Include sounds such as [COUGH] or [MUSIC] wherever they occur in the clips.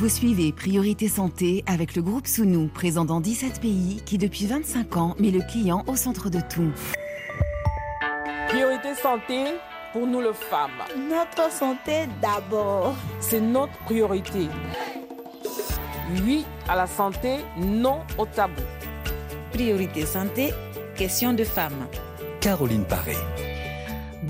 Vous suivez Priorité Santé avec le groupe Sounou, présent dans 17 pays, qui depuis 25 ans met le client au centre de tout. Priorité Santé, pour nous les femmes. Notre santé d'abord. C'est notre priorité. Oui à la santé, non au tabou. Priorité Santé, question de femmes. Caroline Paré.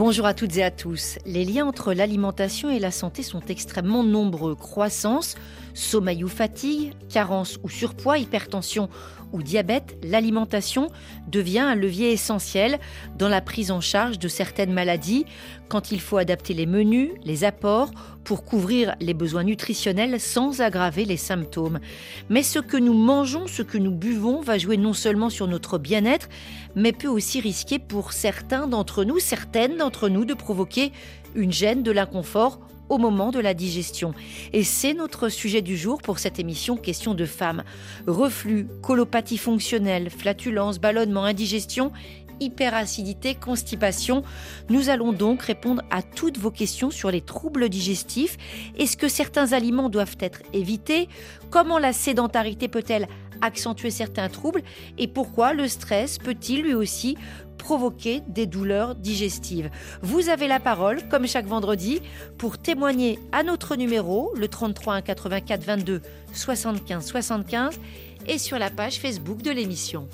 Bonjour à toutes et à tous. Les liens entre l'alimentation et la santé sont extrêmement nombreux. Croissance, sommeil ou fatigue, carence ou surpoids, hypertension ou diabète, l'alimentation devient un levier essentiel dans la prise en charge de certaines maladies quand il faut adapter les menus, les apports pour couvrir les besoins nutritionnels sans aggraver les symptômes. Mais ce que nous mangeons, ce que nous buvons va jouer non seulement sur notre bien-être, mais peut aussi risquer pour certains d'entre nous, certaines d'entre nous, de provoquer une gêne, de l'inconfort au moment de la digestion. Et c'est notre sujet du jour pour cette émission Question de femmes. Reflux, colopathie fonctionnelle, flatulence, ballonnement, indigestion hyperacidité, constipation. Nous allons donc répondre à toutes vos questions sur les troubles digestifs. Est-ce que certains aliments doivent être évités? Comment la sédentarité peut-elle accentuer certains troubles? Et pourquoi le stress peut-il lui aussi provoquer des douleurs digestives. Vous avez la parole, comme chaque vendredi, pour témoigner à notre numéro, le 33 1 84 22 75 75, et sur la page Facebook de l'émission.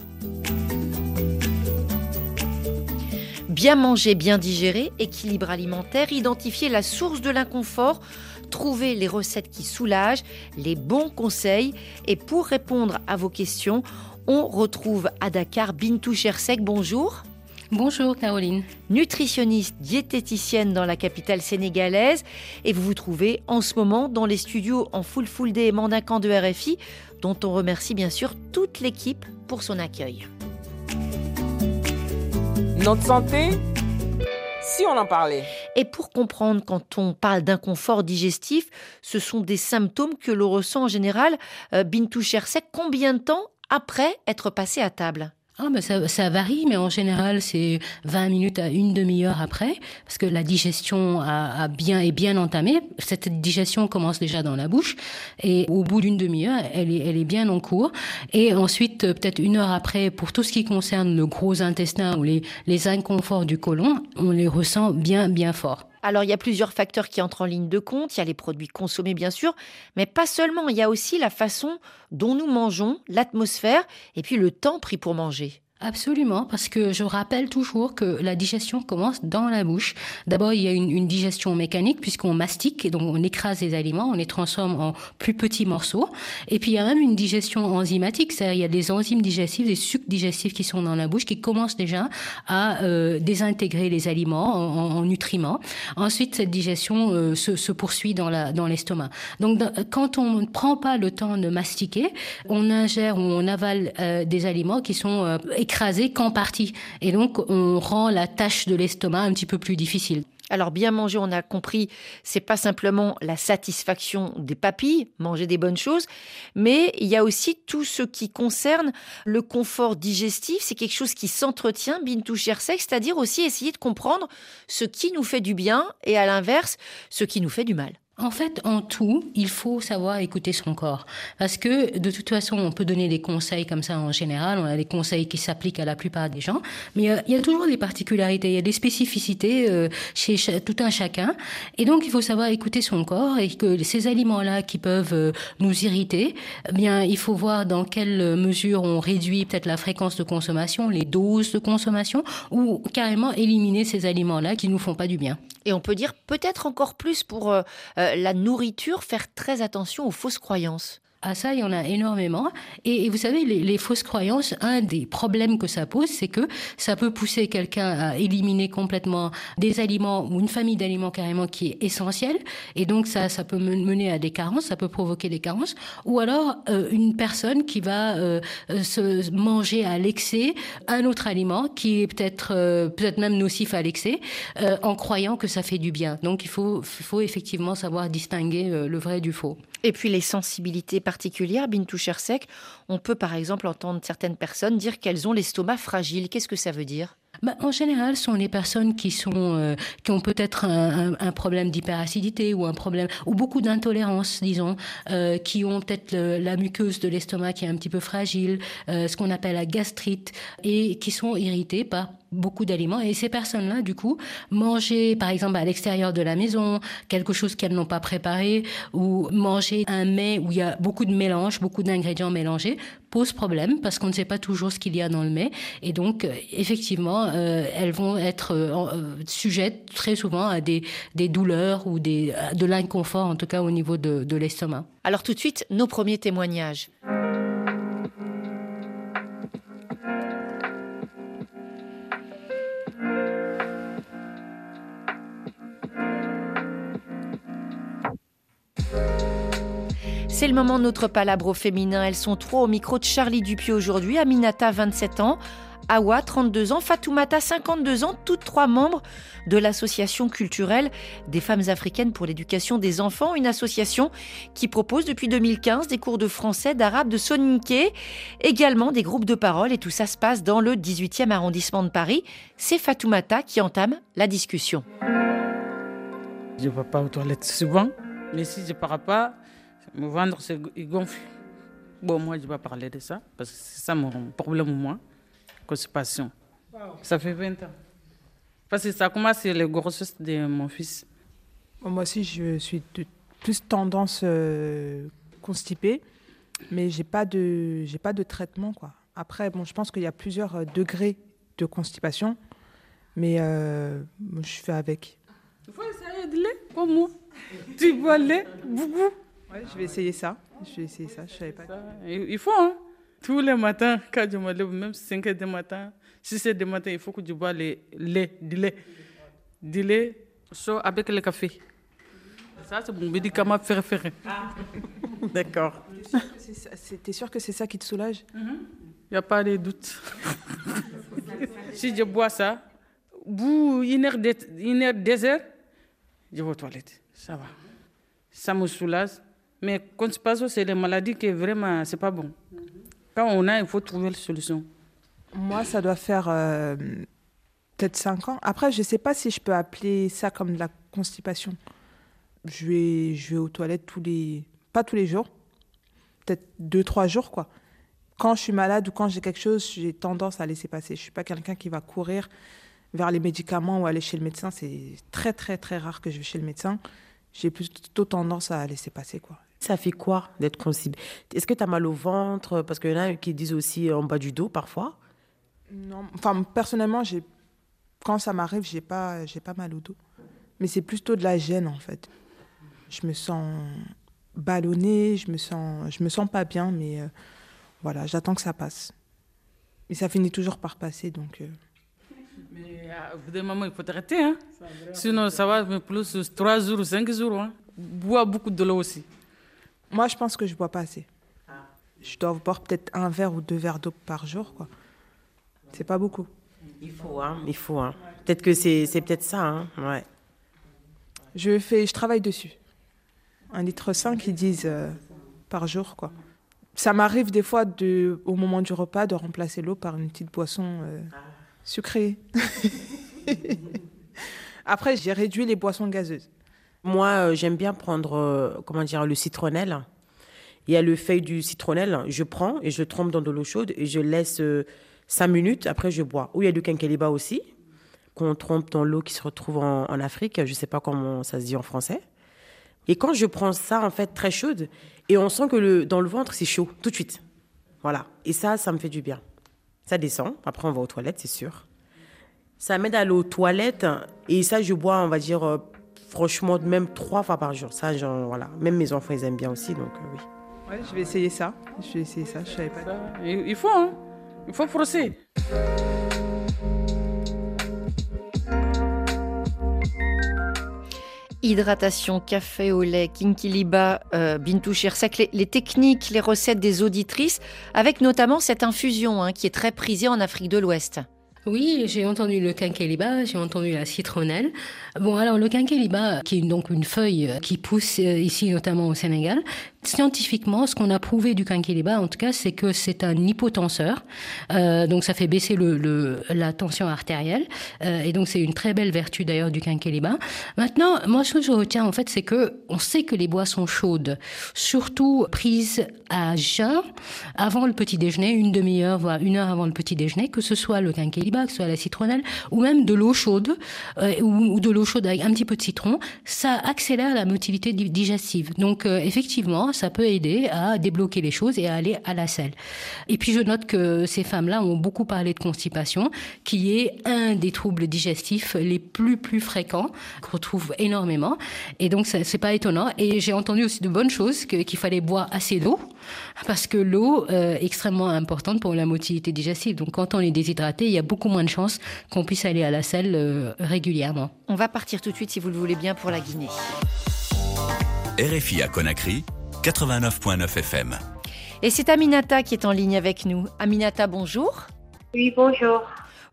Bien manger, bien digérer, équilibre alimentaire, identifier la source de l'inconfort, trouver les recettes qui soulagent, les bons conseils. Et pour répondre à vos questions, on retrouve à Dakar Bintou Chersek. Bonjour. Bonjour Caroline. Nutritionniste, diététicienne dans la capitale sénégalaise et vous vous trouvez en ce moment dans les studios en full full day Mandincan de RFI dont on remercie bien sûr toute l'équipe pour son accueil. Notre santé si on en parlait. Et pour comprendre quand on parle d'inconfort digestif, ce sont des symptômes que l'on ressent en général. Euh, Bintou Chersek, combien de temps après être passé à table? Ah, mais ça, ça, varie, mais en général, c'est 20 minutes à une demi-heure après, parce que la digestion a, a, bien est bien entamée. Cette digestion commence déjà dans la bouche, et au bout d'une demi-heure, elle est, elle est bien en cours. Et ensuite, peut-être une heure après, pour tout ce qui concerne le gros intestin ou les, les inconforts du côlon, on les ressent bien, bien fort. Alors il y a plusieurs facteurs qui entrent en ligne de compte, il y a les produits consommés bien sûr, mais pas seulement, il y a aussi la façon dont nous mangeons, l'atmosphère et puis le temps pris pour manger. Absolument, parce que je rappelle toujours que la digestion commence dans la bouche. D'abord, il y a une, une digestion mécanique puisqu'on mastique et donc on écrase les aliments, on les transforme en plus petits morceaux. Et puis il y a même une digestion enzymatique, c'est-à-dire il y a des enzymes digestifs, des sucs digestifs qui sont dans la bouche qui commencent déjà à euh, désintégrer les aliments en, en, nutriments. Ensuite, cette digestion euh, se, se, poursuit dans la dans l'estomac. Donc quand on ne prend pas le temps de mastiquer, on ingère ou on avale euh, des aliments qui sont euh, écrasé qu'en partie. Et donc, on rend la tâche de l'estomac un petit peu plus difficile. Alors bien manger, on a compris, c'est pas simplement la satisfaction des papilles, manger des bonnes choses, mais il y a aussi tout ce qui concerne le confort digestif. C'est quelque chose qui s'entretient, bintou chersek, c'est-à-dire aussi essayer de comprendre ce qui nous fait du bien et à l'inverse, ce qui nous fait du mal. En fait, en tout, il faut savoir écouter son corps. Parce que, de toute façon, on peut donner des conseils comme ça en général. On a des conseils qui s'appliquent à la plupart des gens. Mais il y, a toujours des particularités, il y a des spécificités euh, chez tout un chacun. Et donc, il faut savoir écouter son corps et que ces aliments-là qui peuvent euh, nous irriter, eh bien, il faut voir dans quelle mesure on réduit peut-être la fréquence de consommation, les doses de consommation, ou carrément éliminer ces aliments-là qui nous font pas du bien. Et on peut dire peut-être encore plus pour euh, la nourriture, faire très attention aux fausses croyances. À ça, il y en a énormément. Et, vous savez, les, fausses croyances, un des problèmes que ça pose, c'est que ça peut pousser quelqu'un à éliminer complètement des aliments ou une famille d'aliments carrément qui est essentielle. Et donc, ça, ça peut mener à des carences, ça peut provoquer des carences. Ou alors, euh, une personne qui va euh, se manger à l'excès un autre aliment qui est peut-être euh, peut-être même nocif à l'excès, euh, en croyant que ça fait du bien. Donc, il faut, faut effectivement savoir distinguer euh, le vrai du faux. Et puis les sensibilités particulières, Bintou Chersek, on peut par exemple entendre certaines personnes dire qu'elles ont l'estomac fragile. Qu'est-ce que ça veut dire? Bah, en général, ce sont les personnes qui sont euh, qui ont peut-être un, problème d'hyperacidité ou un problème ou beaucoup d'intolérance, disons, euh, qui ont peut-être la muqueuse de l'estomac qui est un petit peu fragile, euh, ce qu'on appelle la gastrite, et qui sont irrités par beaucoup d'aliments. Et ces personnes-là, du coup, manger, par exemple, à l'extérieur de la maison, quelque chose qu'elles n'ont pas préparé, ou manger un mets où il y a beaucoup de mélange, beaucoup d'ingrédients mélangés, pose problème parce qu'on ne sait pas toujours ce qu'il y a dans le mets. Et donc, euh, effectivement, euh, elles vont être euh, sujettes très souvent à des, des douleurs ou des, de l'inconfort, en tout cas au niveau de, de l'estomac. Alors tout de suite, nos premiers témoignages. C'est le moment de notre palabre au féminin. Elles sont trois au micro de Charlie Dupuis aujourd'hui. Aminata, 27 ans. Awa, 32 ans, Fatoumata, 52 ans, toutes trois membres de l'association culturelle des femmes africaines pour l'éducation des enfants, une association qui propose depuis 2015 des cours de français, d'arabe, de soninké, également des groupes de parole et tout ça se passe dans le 18e arrondissement de Paris. C'est Fatoumata qui entame la discussion. Je vais pas aux toilettes souvent, mais si je pars pas, me vendre, il gonfle. Bon, moi, je ne vais pas parler de ça, parce que c'est ça mon problème, moi. Constipation. Ça fait 20 ans. Parce que ça commence c'est le grossesse de mon fils. Moi aussi, je suis de plus tendance euh, constipée, mais j'ai pas de j'ai pas de traitement quoi. Après, bon, je pense qu'il y a plusieurs euh, degrés de constipation, mais euh, je fais avec. Il faut essayer de lait comme moi. tu bois le lait beaucoup je vais essayer ça. Je vais essayer ça. Je savais pas. il faut, hein. Tous les matins, quand je me lève, même 5 heures du matin, 6 heures du matin, il faut que je bois le lait, du lait. Du lait chaud avec le café. Ça, c'est mon médicament préféré. Ah. [LAUGHS] D'accord. T'es sûr que c'est ça qui te soulage? Il mm-hmm. n'y a pas de doute. [LAUGHS] si je bois ça, bout une heure, une heure, deux heures, je vais aux toilettes. Ça va. Ça me soulage. Mais constipation, c'est des maladies qui vraiment, c'est pas bon. Quand on a, il faut trouver la solution. Moi, ça doit faire euh, peut-être 5 ans. Après, je sais pas si je peux appeler ça comme de la constipation. Je vais, je vais aux toilettes tous les... Pas tous les jours. Peut-être 2-3 jours, quoi. Quand je suis malade ou quand j'ai quelque chose, j'ai tendance à laisser passer. Je suis pas quelqu'un qui va courir vers les médicaments ou aller chez le médecin. C'est très, très, très rare que je vais chez le médecin. J'ai plutôt tendance à laisser passer, quoi. Ça fait quoi d'être constipé Est-ce que tu as mal au ventre? Parce qu'il y en a qui disent aussi en bas du dos parfois. Non, enfin personnellement, j'ai quand ça m'arrive, j'ai pas j'ai pas mal au dos. Mais c'est plutôt de la gêne en fait. Je me sens ballonnée, je me sens je me sens pas bien mais euh, voilà, j'attends que ça passe. Et ça finit toujours par passer donc euh. Mais à bout d'un moment, il faut arrêter. Hein? Sinon, ça va plus 3 jours ou 5 jours. Hein? Bois beaucoup de l'eau aussi. Moi, je pense que je bois pas assez. Je dois boire peut-être un verre ou deux verres d'eau par jour, quoi. C'est pas beaucoup. Il faut, hein. Il faut, hein. Peut-être que c'est, peut-être ça, hein. Ouais. Je fais, je travaille dessus. Un litre cinq, ils disent euh, par jour, quoi. Ça m'arrive des fois, de, au moment du repas, de remplacer l'eau par une petite boisson euh, sucrée. [LAUGHS] Après, j'ai réduit les boissons gazeuses. Moi, euh, j'aime bien prendre, euh, comment dire, le citronnelle. Il y a le feuille du citronnelle. Je prends et je trempe dans de l'eau chaude et je laisse euh, cinq minutes. Après, je bois. Ou il y a du quinqueliba aussi, qu'on trempe dans l'eau qui se retrouve en, Afrique. Je ne sais pas comment ça se dit en français. Et quand je prends ça, en fait, très chaude, et on sent que le, dans le ventre, c'est chaud, tout de suite. Voilà. Et ça, ça me fait du bien. Ça descend. Après, on va aux toilettes, c'est sûr. Ça m'aide à aller aux toilettes. Et ça, je bois, on va dire, franchement, même trois fois par jour. Ça, genre, voilà. Même mes enfants, ils aiment bien aussi, donc euh, oui. Ouais, je vais essayer ça. Je vais essayer ça. Je savais pas. il faut, hein. Il faut forcer. Hydratation, café au lait, kinkiliba, euh, bintou les, les, techniques, les recettes des auditrices, avec notamment cette infusion hein, qui est très prisée en Afrique de l'Ouest. Oui, j'ai entendu le quinqueliba, j'ai entendu la citronnelle. Bon, alors le quinqueliba, qui est donc une feuille qui pousse euh, ici notamment au Sénégal, Scientifiquement, ce qu'on a prouvé du quinquilibre, en tout cas, c'est que c'est un hypotenseur. Euh, donc, ça fait baisser le, la tension artérielle. Euh, et donc, c'est une très belle vertu d'ailleurs du quinquilibre. Maintenant, moi, ce que je retiens, en fait, c'est que on sait que les boissons chaudes, surtout prises à jeun, avant le petit déjeuner, une demi-heure, voire une heure avant le petit déjeuner, que ce soit le quinquilibre, que ce soit la citronnelle, ou même de l'eau chaude, euh, ou, de l'eau chaude avec un petit peu de citron, ça accélère la motilité digestive. Donc, effectivement, ça peut aider à débloquer les choses et à aller à la selle. Et puis je note que ces femmes-là ont beaucoup parlé de constipation, qui est un des troubles digestifs les plus plus fréquents qu'on retrouve énormément. Et donc c'est pas étonnant. Et j'ai entendu aussi de bonnes choses qu'il fallait boire assez d'eau parce que l'eau euh, est extrêmement importante pour la motilité digestive. Donc quand on est déshydraté, il y a beaucoup moins de chances qu'on puisse aller à la selle euh, régulièrement. On va partir tout de suite, si vous le voulez bien, pour la Guinée. RFI à Conakry, 89.9 FM. Et c'est Aminata qui est en ligne avec nous. Aminata, bonjour. Oui, bonjour.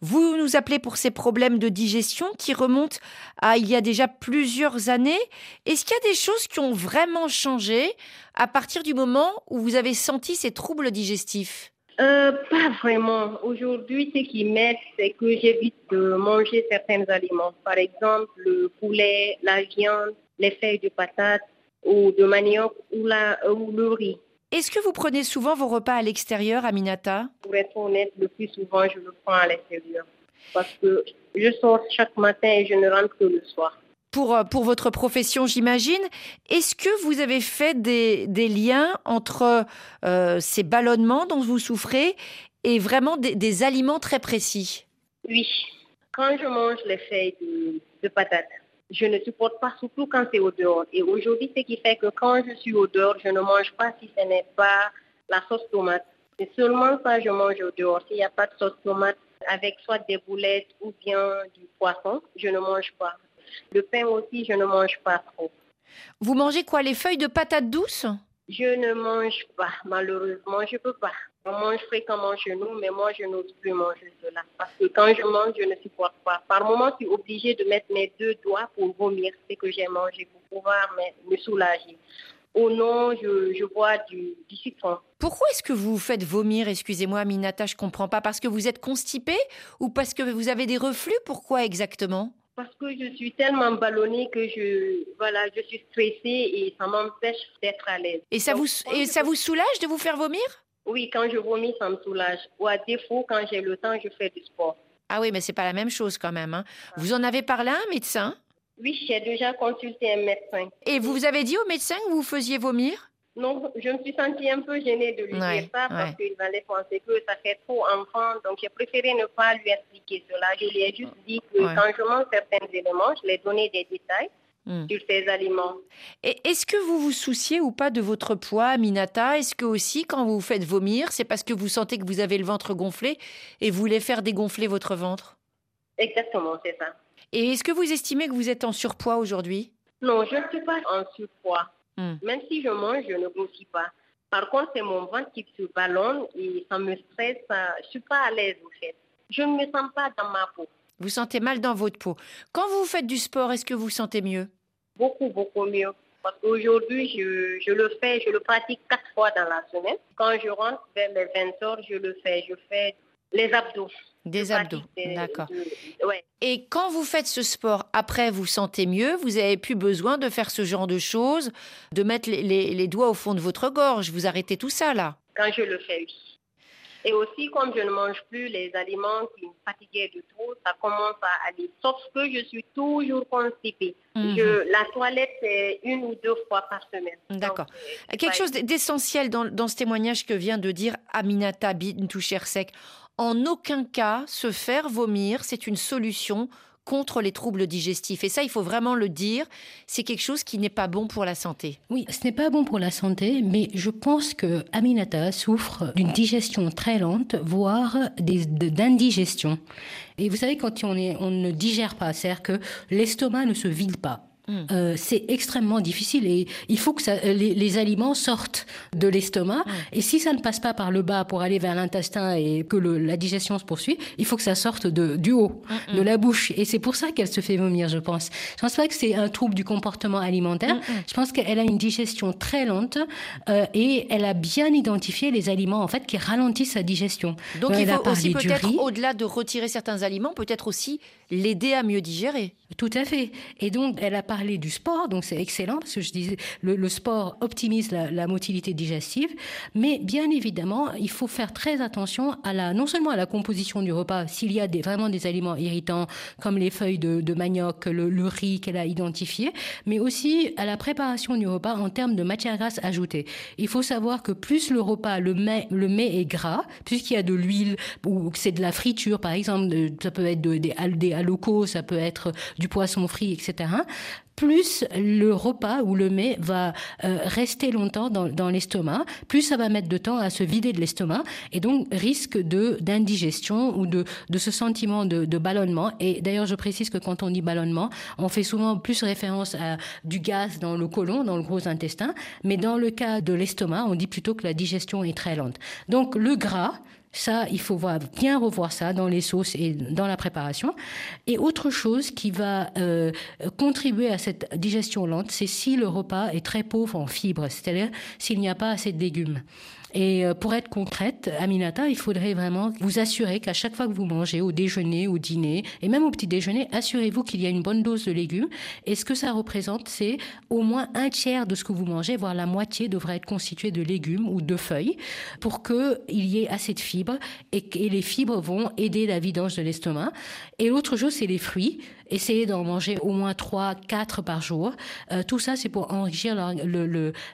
Vous nous appelez pour ces problèmes de digestion qui remontent à il y a déjà plusieurs années. Est-ce qu'il y a des choses qui ont vraiment changé à partir du moment où vous avez senti ces troubles digestifs? Euh, Pas vraiment. Aujourd'hui, ce qui m'aide, c'est que j'évite de manger certains aliments. Par exemple, le poulet, la viande, les feuilles de patates, ou de manioc ou, la, ou le riz. Est-ce que vous prenez souvent vos repas à l'extérieur, Aminata? Pour être honnête, le plus souvent, je le prends à l'extérieur. Parce que je sors chaque matin et je ne rentre que le soir. Pour, euh, pour votre profession, j'imagine. Est-ce que vous avez fait des, des liens entre euh, ces ballonnements dont vous souffrez et vraiment des, des, aliments très précis? Oui. Quand je mange les feuilles de, de patates, je ne supporte pas, surtout quand c'est au dehors. Et aujourd'hui, ce qui fait que quand je suis au dehors, je ne mange pas si ce n'est pas la sauce tomate. C'est seulement quand je mange au dehors. S'il n'y a pas de sauce tomate avec soit des boulettes ou bien du poisson, je ne mange pas. Le pain aussi, je ne mange pas trop. Vous mangez quoi Les feuilles de patates douces? Je ne mange pas, malheureusement, je ne peux pas. On mange fréquemment chez nous, mais moi, je n'ose plus manger cela. Parce que quand je mange, je ne supporte pas. Par moment, je suis obligée de mettre mes deux doigts pour vomir ce que j'ai mangé, pour pouvoir me, soulager. Ou non, je, je bois du, du, citron. Pourquoi est-ce que vous vous faites vomir Excusez-moi, Minata, je ne comprends pas. Parce que vous êtes constipée ou parce que vous avez des reflux? Pourquoi exactement? Parce que je suis tellement ballonnée que je, voilà, je suis stressée et ça m'empêche d'être à l'aise. Et ça, vous, et ça vous soulage de vous faire vomir? Oui, quand je vomis, ça me soulage. Ou à défaut, quand j'ai le temps, je fais du sport. Ah oui, mais c'est pas la même chose quand même. Hein. Vous en avez parlé à un médecin? Oui, j'ai déjà consulté un médecin. Et vous vous avez dit au médecin que vous faisiez vomir? Non, je me suis sentie un peu gênée de lui dire ça parce qu'il allait penser que ça fait trop enfant. Donc, j'ai préféré ne pas lui expliquer cela. Je lui ai juste dit que quand je mange certains éléments, je lui ai donné des détails. Hmm. sur ces aliments. Et est-ce que vous vous souciez ou pas de votre poids, Minata Est-ce que aussi, quand vous vous faites vomir, c'est parce que vous sentez que vous avez le ventre gonflé et vous voulez faire dégonfler votre ventre? Exactement, c'est ça. Et est-ce que vous estimez que vous êtes en surpoids aujourd'hui? Non, je ne suis pas en surpoids. Hmm. Même si je mange, je ne grossis pas. Par contre, c'est mon ventre qui se ballonne et ça me stresse. Je ne suis pas à l'aise, au fait. Je ne me sens pas dans ma peau. Vous sentez mal dans votre peau. Quand vous faites du sport, est-ce que vous sentez mieux? Beaucoup, beaucoup mieux. Parce qu'aujourd'hui, je, je, le fais, je le pratique quatre fois dans la semaine. Quand je rentre vers les 20 heures, je le fais. Je fais les abdos. Des abdos, d'accord. Ouais. Et quand vous faites ce sport, après, vous sentez mieux, vous avez plus besoin de faire ce genre de choses, de mettre les, les, les doigts au fond de votre gorge, vous arrêtez tout ça là? Quand je le fais, oui. Et aussi, comme je ne mange plus les aliments qui me fatiguaient du tout, ça commence à aller. Sauf que je suis toujours constipée. Mhm. la toilette, c'est une ou deux fois par semaine. D'accord. Quelque chose d'essentiel dans, dans, ce témoignage que vient de dire Aminata Bintouchersek. En aucun cas, se faire vomir, c'est une solution contre les troubles digestifs. Et ça, il faut vraiment le dire, c'est quelque chose qui n'est pas bon pour la santé. Oui, ce n'est pas bon pour la santé, mais je pense que Aminata souffre d'une digestion très lente, voire d'indigestion. Et vous savez, quand on, on ne digère pas, c'est-à-dire que l'estomac ne se vide pas. Hmm. Euh, c'est extrêmement difficile et il faut que ça, les, aliments sortent de l'estomac. Hmm. Et si ça ne passe pas par le bas pour aller vers l'intestin et que la digestion se poursuit, il faut que ça sorte de, du haut, hmm, de la bouche. Et c'est pour ça qu'elle se fait vomir, je pense. Je pense pas que c'est un trouble du comportement alimentaire. Je pense qu'elle a une digestion très lente euh, et elle a bien identifié les aliments en fait qui ralentissent sa digestion. Donc il faut aussi peut-être au-delà de retirer certains aliments, peut-être aussi l'aider à mieux digérer. Tout à fait. Et donc, elle a parlé du sport, donc c'est excellent parce que je disais, le, sport optimise la, motilité digestive, mais bien évidemment, il faut faire très attention à la, non seulement à la composition du repas, s'il y a vraiment des aliments irritants comme les feuilles de, manioc, le, riz qu'elle a identifié, mais aussi à la préparation du repas en termes de matière grasse ajoutée. Il faut savoir que plus le repas, le mets, le mets est gras, puisqu'il y a de l'huile ou que c'est de la friture, par exemple, ça peut être des, des ça peut être du poisson frit, etc plus le repas ou le mets va euh, rester longtemps dans, l'estomac, plus ça va mettre de temps à se vider de l'estomac, et donc risque de d'indigestion ou de, de ce sentiment de, de ballonnement. Et d'ailleurs, je précise que quand on dit ballonnement, on fait souvent plus référence à du gaz dans le côlon, dans le gros intestin, mais dans le cas de l'estomac, on dit plutôt que la digestion est très lente. Donc le gras, ça, il faut voir, bien revoir ça dans les sauces et dans la préparation. Et autre chose qui va euh, contribuer à cette digestion lente, c'est si le repas est très pauvre en fibres, c'est-à-dire s'il n'y a pas assez de légumes. Et euh, pour être concrète, Aminata, il faudrait vraiment vous assurer qu'à chaque fois que vous mangez, au déjeuner, au dîner, et même au petit déjeuner, assurez-vous qu'il y a une bonne dose de légumes. Et ce que ça représente, c'est au moins un tiers de ce que vous mangez, voire la moitié devrait être constitué de légumes ou de feuilles, pour qu'il y ait assez de fibres et, et les fibres vont aider la vidange de l'estomac. Et l'autre chose, c'est les fruits. Essayez d'en manger au moins 3, 4 par jour. Euh, tout ça, c'est pour enrichir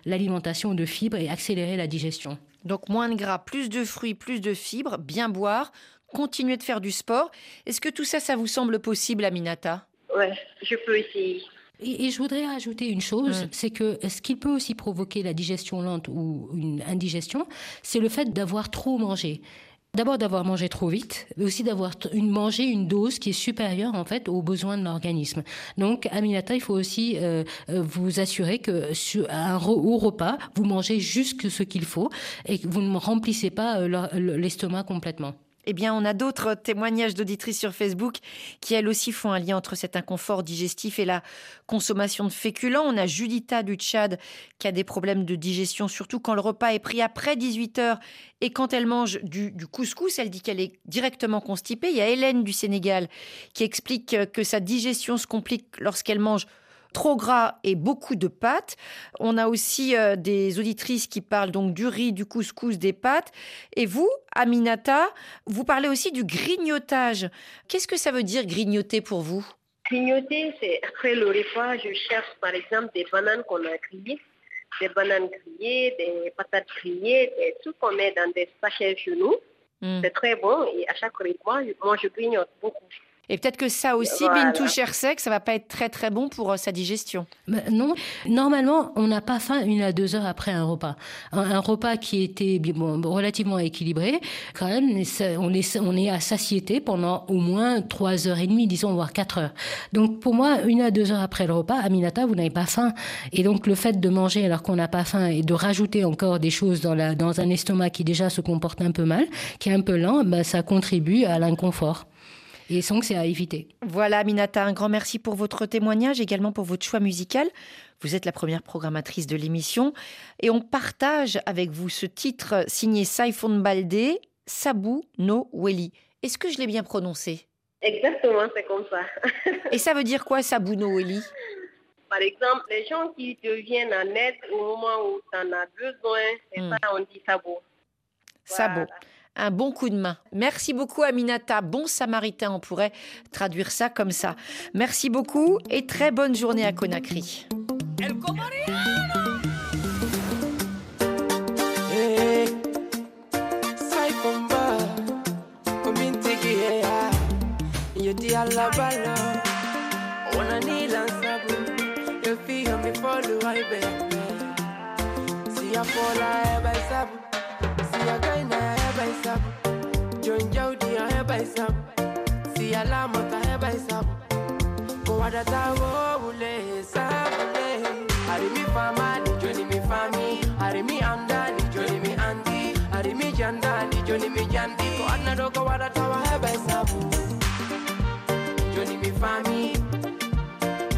l'alimentation de fibres et accélérer la digestion. Donc moins de gras, plus de fruits, plus de fibres, bien boire, continuer de faire du sport. Est-ce que tout ça, ça vous semble possible, Aminata? Oui, je peux essayer. Et, je voudrais rajouter une chose, c'est que ce qui peut aussi provoquer la digestion lente ou une indigestion, c'est le fait d'avoir trop mangé. D'abord d'avoir mangé trop vite, mais aussi d'avoir mangé une dose qui est supérieure en fait aux besoins de l'organisme. Donc, Aminata, il faut aussi euh, euh, vous assurer que au repas, vous mangez juste ce qu'il faut et que vous ne remplissez pas euh, l'estomac complètement. Eh bien, on a d'autres témoignages d'auditrices sur Facebook qui, elles aussi, font un lien entre cet inconfort digestif et la consommation de féculents. On a Judita du Tchad qui a des problèmes de digestion, surtout quand le repas est pris après 18 heures et quand elle mange du, du couscous. Elle dit qu'elle est directement constipée. Il y a Hélène du Sénégal qui explique que sa digestion se complique lorsqu'elle mange trop gras et beaucoup de pâtes. On a aussi euh, des auditrices qui parlent donc du riz, du couscous, des pâtes. Et vous, Aminata, vous parlez aussi du grignotage. Qu'est-ce que ça veut dire grignoter pour vous? Grignoter, c'est après le repas, je cherche par exemple des bananes qu'on a grillées, des bananes grillées, des patates grillées, des trucs qu'on met dans des sachets chez nous. Hmm. C'est très bon et à chaque repas, moi je grignote beaucoup. Et peut-être que ça aussi, voilà. Bintou sec, ça va pas être très très bon pour euh, sa digestion. non, normalement, on n'a pas faim une à deux heures après un repas. Un, repas qui était bon, relativement équilibré, quand même, on est, on est à satiété pendant au moins trois heures et demie, disons, voire quatre heures. Donc pour moi, une à deux heures après le repas, Aminata, vous n'avez pas faim. Et donc le fait de manger alors qu'on n'a pas faim et de rajouter encore des choses dans, la, dans un estomac qui déjà se comporte un peu mal, qui est un peu lent, bah, ça contribue à l'inconfort. Et que c'est à éviter. Voilà, Minata, un grand merci pour votre témoignage, également pour votre choix musical. Vous êtes la première programmatrice de l'émission et on partage avec vous ce titre signé Saifon Baldé, Sabu no Weli. Est-ce que je l'ai bien prononcé? Exactement, c'est comme ça. [LAUGHS] et ça veut dire quoi, Sabu no Weli? Par exemple, les gens qui te viennent en aide au moment où tu en as besoin, c'est hmm. ça, on dit Sabo. Sabo un bon coup de main. Merci beaucoup Aminata, bon samaritain, on pourrait traduire ça comme ça. Merci beaucoup et très bonne journée à Conakry. I hisap John Jowdy a heba hisap Si alama ka heba hisap Kwa wadata wo ule hisabule Harimi famani, joni mi fami Harimi amdani, joni mi andi Harimi jandani, joni mi jandi Kwa anado kwa wadata wa heba hisabu Joni mi fami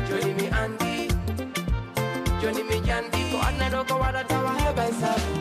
Joni mi andi Joni mi jandi Ko anado kwa wadata wa heba hisabu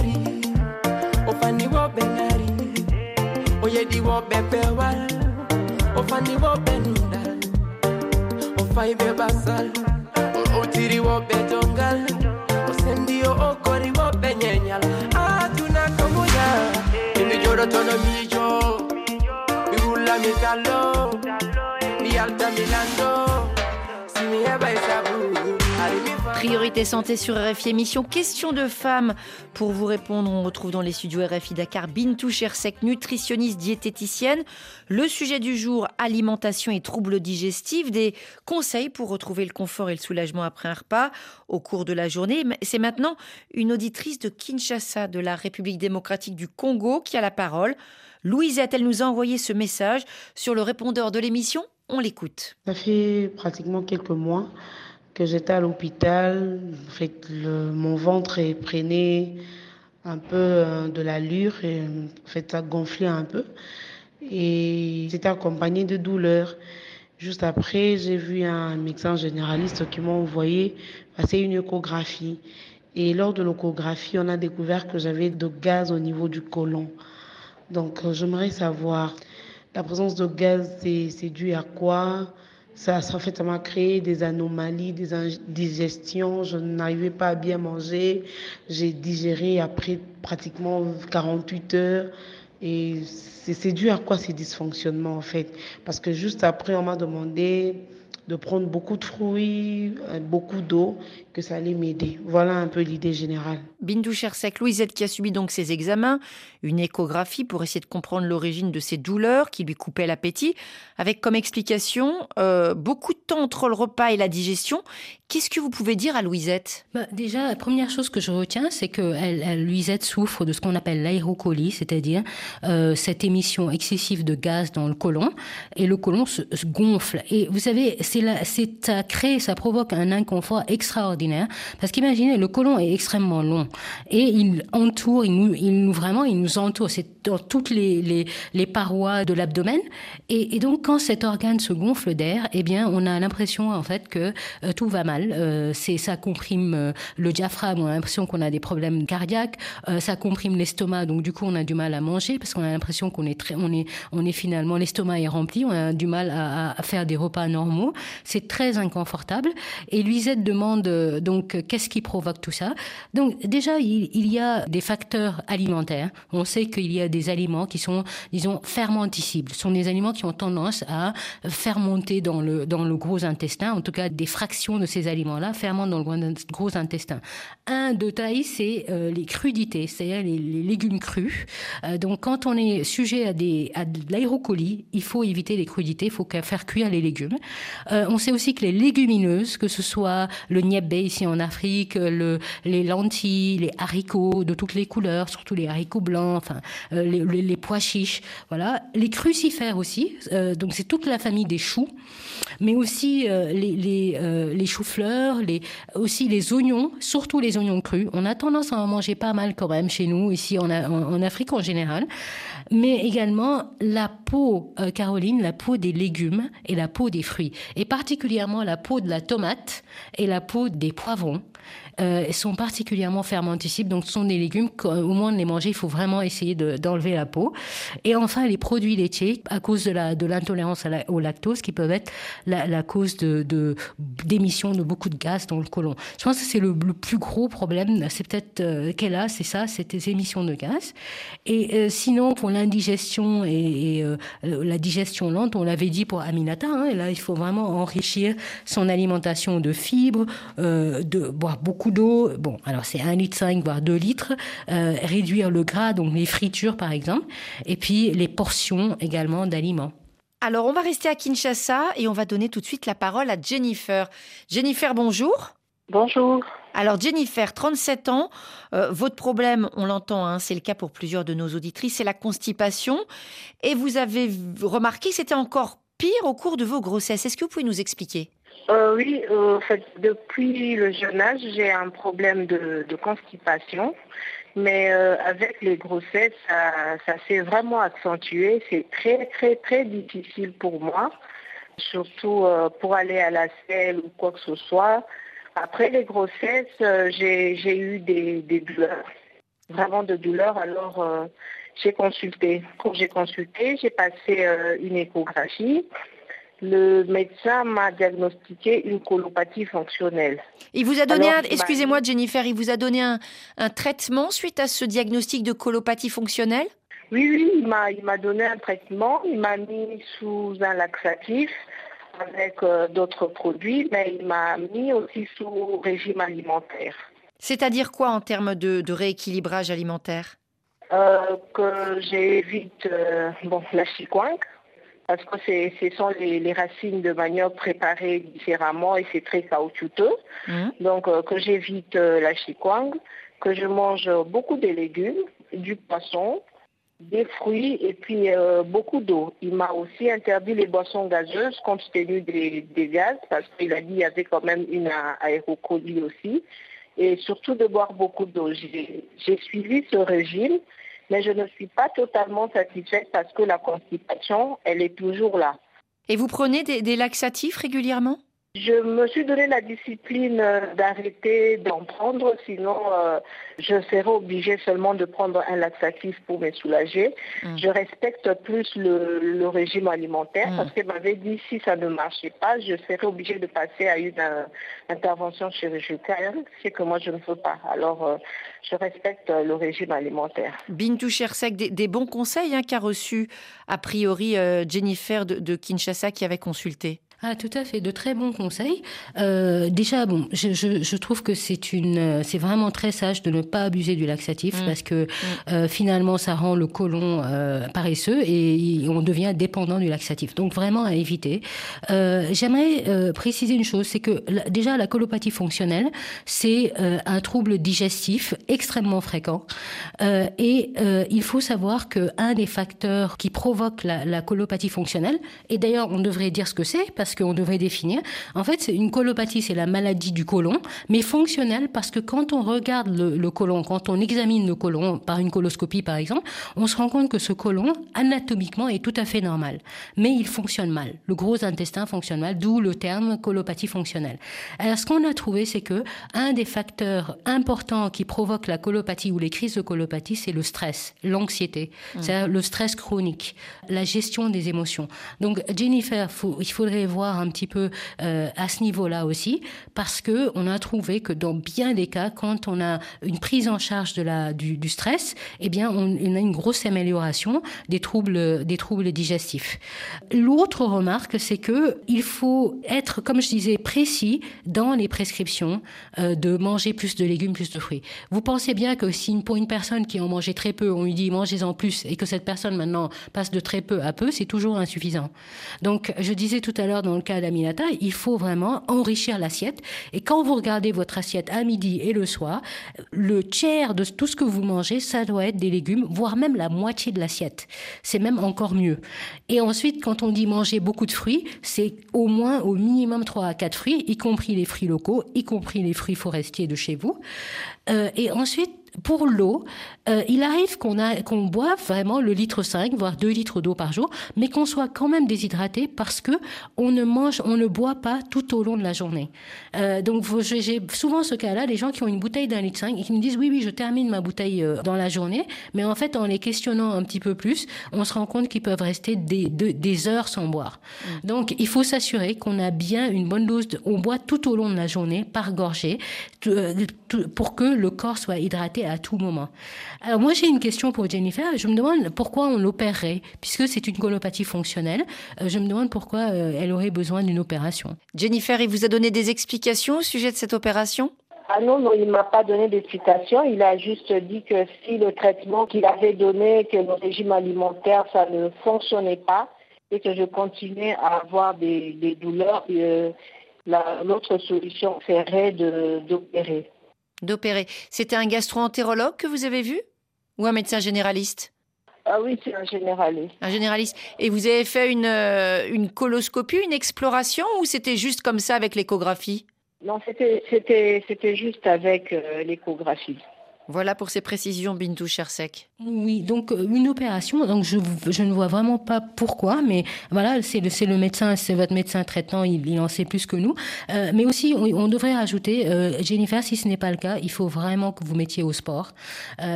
ofani wo bengari oye di wo bepe wa ofani wo benunda ofai be otiri wo bejongal osendi o okori wo benyenyal atuna kamuya. Imi joro tono mijo. Mi rula mi alta milando. Si mi eba isabu. Arimi Priorité santé sur RFI émission Question de femmes. Pour vous répondre, on retrouve dans les studios RFI Dakar Bintou Chersek, nutritionniste diététicienne. Le sujet du jour, alimentation et troubles digestifs. Des conseils pour retrouver le confort et le soulagement après un repas au cours de la journée. C'est maintenant une auditrice de Kinshasa, de la République démocratique du Congo, qui a la parole. Louisette, elle nous a envoyé ce message sur le répondeur de l'émission? On l'écoute. Ça fait pratiquement quelques mois que j'étais à l'hôpital. En fait, mon ventre est prenait un peu euh, de l'allure et en fait, ça gonflait un peu. Et c'était accompagné de douleurs. Juste après, j'ai vu un médecin généraliste qui m'a envoyé passer une échographie. Et lors de l'échographie, on a découvert que j'avais de gaz au niveau du côlon. Donc, euh, j'aimerais savoir, la présence de gaz, c'est dû à quoi? Ça, ça, fait, m'a créé des anomalies, des indigestions. Je n'arrivais pas à bien manger. J'ai digéré après pratiquement 48 heures. Et c'est c'est dû à quoi ces dysfonctionnements, en fait? Parce que juste après, on m'a demandé de prendre beaucoup de fruits, euh, beaucoup d'eau, que ça allait m'aider. Voilà un peu l'idée générale. Bindou Chersek, Louisette qui a subi donc ses examens, une échographie pour essayer de comprendre l'origine de ses douleurs qui lui coupaient l'appétit, avec comme explication euh, beaucoup de temps entre le repas et la digestion. Qu'est-ce que vous pouvez dire à Louisette? Bah, déjà, la première chose que je retiens, c'est que elle, elle, Luisette souffre de ce qu'on appelle l'aérocolie, c'est-à-dire euh, cette émission excessive de gaz dans le côlon, et le côlon se, se gonfle. Et vous savez, c'est ça crée, ça provoque un inconfort extraordinaire, parce qu'imaginez, le côlon est extrêmement long. Et il entoure, il nous, il nous vraiment, il nous entoure, c'est dans toutes les, les, parois de l'abdomen, et, donc quand cet organe se gonfle d'air, eh bien, on a l'impression en fait que euh, tout va mal. Euh, c'est ça comprime euh, le diaphragme, on a l'impression qu'on a des problèmes cardiaques, ça comprime l'estomac, donc du coup on a du mal à manger parce qu'on a l'impression qu'on est très, on est, on est finalement l'estomac est rempli, on a du mal à, faire des repas normaux. C'est très inconfortable. Et Luisette demande donc qu'est-ce qui provoque tout ça? Donc déjà il, y a des facteurs alimentaires. On sait qu'il y a des aliments qui sont, disons, fermenticibles. Ce sont des aliments qui ont tendance à fermenter dans le dans le gros intestin. En tout cas, des fractions de ces aliments-là fermentent dans le gros intestin. Un de taille, c'est euh, les crudités, c'est-à-dire les, légumes crus. Euh, donc, quand on est sujet à, des, à de l'aérocolie, il faut éviter les crudités, il faut faire cuire les légumes. Euh, on sait aussi que les légumineuses, que ce soit le niébé ici en Afrique, le, les lentilles, les haricots de toutes les couleurs, surtout les haricots blancs, euh, les, pois chiches, voilà, les crucifères aussi. Euh, donc, c'est toute la famille des choux, mais aussi euh, les, choux-fleurs, les, aussi les oignons, surtout les oignons crus. On a tendance à en manger pas mal quand même chez nous, ici en Afrique en général. Mais également la peau, euh, Caroline, la peau des légumes et la peau des fruits. Et particulièrement la peau de la tomate et la peau des poivrons. Euh, sont particulièrement fermentescibles, donc ce sont des légumes qu'au moment de les manger, il faut vraiment essayer d'enlever la peau. Et enfin, les produits laitiers, à cause de la de l'intolérance au lactose, qui peuvent être la, la cause de d'émission de, beaucoup de gaz dans le côlon. Je pense que c'est le, plus gros problème, c'est peut-être euh, qu'elle a, c'est ça, c'est des émissions de gaz. Et euh, sinon, pour l'indigestion et, la digestion lente, on l'avait dit pour Aminata, hein, et là, il faut vraiment enrichir son alimentation de fibres, de boire beaucoup d'eau. Bon, alors c'est 1 litre 5, voire 2 litres. réduire le gras, donc les fritures par exemple, et puis les portions également d'aliments. Alors, on va rester à Kinshasa et on va donner tout de suite la parole à Jennifer. Jennifer, bonjour. Bonjour. Alors Jennifer, 37 ans, euh, votre problème, on l'entend, hein, c'est le cas pour plusieurs de nos auditrices, c'est la constipation. Et vous avez remarqué que c'était encore pire au cours de vos grossesses. Est-ce que vous pouvez nous expliquer? Euh, Oui, euh, en fait, depuis le jeune âge, j'ai un problème de, constipation. Mais avec les grossesses, ça, ça s'est vraiment accentué. C'est très, très, très difficile pour moi, surtout pour aller à la selle ou quoi que ce soit. Après les grossesses, euh, j'ai eu des, douleurs, vraiment de douleurs. Alors, euh, j'ai consulté. Quand j'ai consulté, j'ai passé euh, une échographie. Le médecin m'a diagnostiqué une colopathie fonctionnelle. Il vous a donné, excusez-moi Jennifer, il vous a donné un, un, traitement suite à ce diagnostic de colopathie fonctionnelle? Oui, oui, il m'a donné un traitement, il m'a mis sous un laxatif avec euh, d'autres produits, mais il m'a mis aussi sous régime alimentaire. C'est-à-dire quoi en termes de, rééquilibrage alimentaire? Euh, Que j'évite euh, bon, la chikwang, parce que ce sont les, racines de manioc préparées différemment et c'est très caoutchouteux. Mmh. Donc que j'évite la chikwang, que je mange beaucoup de légumes, du poisson, des fruits et puis euh, beaucoup d'eau. Il m'a aussi interdit les boissons gazeuses compte tenu des, gaz parce qu'il a dit qu'il y avait quand même une aérocolie aussi et surtout de boire beaucoup d'eau. J'ai suivi ce régime mais je ne suis pas totalement satisfaite parce que la constipation, elle est toujours là. Et vous prenez des laxatifs régulièrement? Je me suis donné la discipline euh, d'arrêter d'en prendre, sinon euh, je serais obligée seulement de prendre un laxatif pour me soulager. Mm. Je respecte plus le, régime alimentaire mm. parce qu'elle m'avait dit si ça ne marchait pas, je serais obligée de passer à une euh, intervention chirurgicale, ce que moi je ne veux pas. Alors je respecte le régime alimentaire. Bintou Chersek, des, bons conseils hein, qu'a reçu a priori Jennifer de Kinshasa qui avait consulté? Ah, tout à fait, de très bons conseils. Euh, déjà, bon, je, je, je trouve que c'est une, c'est vraiment très sage de ne pas abuser du laxatif mmh. parce que mmh. euh, finalement, ça rend le côlon euh, paresseux et on devient dépendant du laxatif. Donc vraiment à éviter. Euh, j'aimerais euh, préciser une chose, c'est que déjà la colopathie fonctionnelle, c'est euh, un trouble digestif extrêmement fréquent et il faut savoir que un des facteurs qui provoque la, la colopathie fonctionnelle, et d'ailleurs on devrait dire ce que c'est parce qu'on devrait définir. En fait, c'est une colopathie, c'est la maladie du côlon, mais fonctionnelle parce que quand on regarde le, le côlon, quand on examine le côlon par une coloscopie par exemple, on se rend compte que ce côlon, anatomiquement, est tout à fait normal. Mais il fonctionne mal. Le gros intestin fonctionne mal, d'où le terme colopathie fonctionnelle. Alors, ce qu'on a trouvé, c'est que un des facteurs importants qui provoque la colopathie ou les crises de colopathie, c'est le stress, l'anxiété, mmh. c'est le stress chronique, la gestion des émotions. Donc, Jennifer, il faudrait voir un petit peu euh, à ce niveau-là aussi, parce que on a trouvé que dans bien des cas, quand on a une prise en charge de la, du, stress, eh bien, on, a une grosse amélioration des troubles, des troubles digestifs. L'autre remarque, c'est que il faut être, comme je disais, précis dans les prescriptions euh, de manger plus de légumes, plus de fruits. Vous pensez bien que si pour une personne qui en mangeait très peu, on lui dit mangez-en plus, et que cette personne maintenant passe de très peu à peu, c'est toujours insuffisant. Donc, je disais tout à l'heure le cas d'Aminata, il faut vraiment enrichir l'assiette. Et quand vous regardez votre assiette à midi et le soir, le tiers de tout ce que vous mangez, ça doit être des légumes, voire même la moitié de l'assiette. C'est même encore mieux. Et ensuite, quand on dit manger beaucoup de fruits, c'est au moins au minimum 3 à 4 fruits, y compris les fruits locaux, y compris les fruits forestiers de chez vous. Euh, et ensuite, pour l'eau, euh, il arrive qu'on boive vraiment le litre 5, voire 2 litres d'eau par jour, mais qu'on soit quand même déshydraté parce que on ne mange, on ne boit pas tout au long de la journée. Euh, donc j'ai souvent ce cas-là, des gens qui ont une bouteille d'un litre 5 et qui me disent oui, oui, je termine ma bouteille euh, dans la journée, mais en fait, en les questionnant un petit peu plus, on se rend compte qu'ils peuvent rester des, des, heures sans boire. Mm. Donc il faut s'assurer qu'on a bien une bonne dose, de, on boit tout au long de la journée, par gorgée, pour que le corps soit hydraté à tout moment. Alors moi j'ai une question pour Jennifer. Je me demande pourquoi on l'opérerait, puisque c'est une colopathie fonctionnelle. Euh, je me demande pourquoi euh, elle aurait besoin d'une opération. Jennifer, il vous a donné des explications au sujet de cette opération? Ah non, non, il ne m'a pas donné d'explication. Il a juste dit que si le traitement qu'il avait donné, que le régime alimentaire, ça ne fonctionnait pas et que je continuais à avoir des, douleurs, euh, l'autre solution serait d'opérer d'opérer. C'était un gastro-entérologue que vous avez vu Ou un médecin généraliste? Ah oui, c'est un généraliste. Un généraliste. Et vous avez fait une, euh, une coloscopie, une exploration, ou c'était juste comme ça avec l'échographie? Non, c'était juste avec euh, l'échographie. Voilà pour ces précisions, Bintou Chersek. Oui, donc euh, une opération, donc je, je ne vois vraiment pas pourquoi, mais voilà, c'est le, le médecin, c'est votre médecin traitant, il, en sait plus que nous. Euh, mais aussi, on, devrait rajouter, euh, Jennifer, si ce n'est pas le cas, il faut vraiment que vous mettiez au sport.